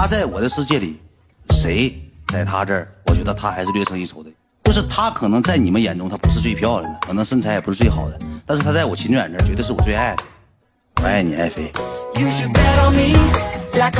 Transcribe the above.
他在我的世界里，谁在他这儿，我觉得他还是略胜一筹的。就是他可能在你们眼中他不是最漂亮的，可能身材也不是最好的，但是他在我秦远这儿绝对是我最爱的。我爱你，爱妃。You should bet on me.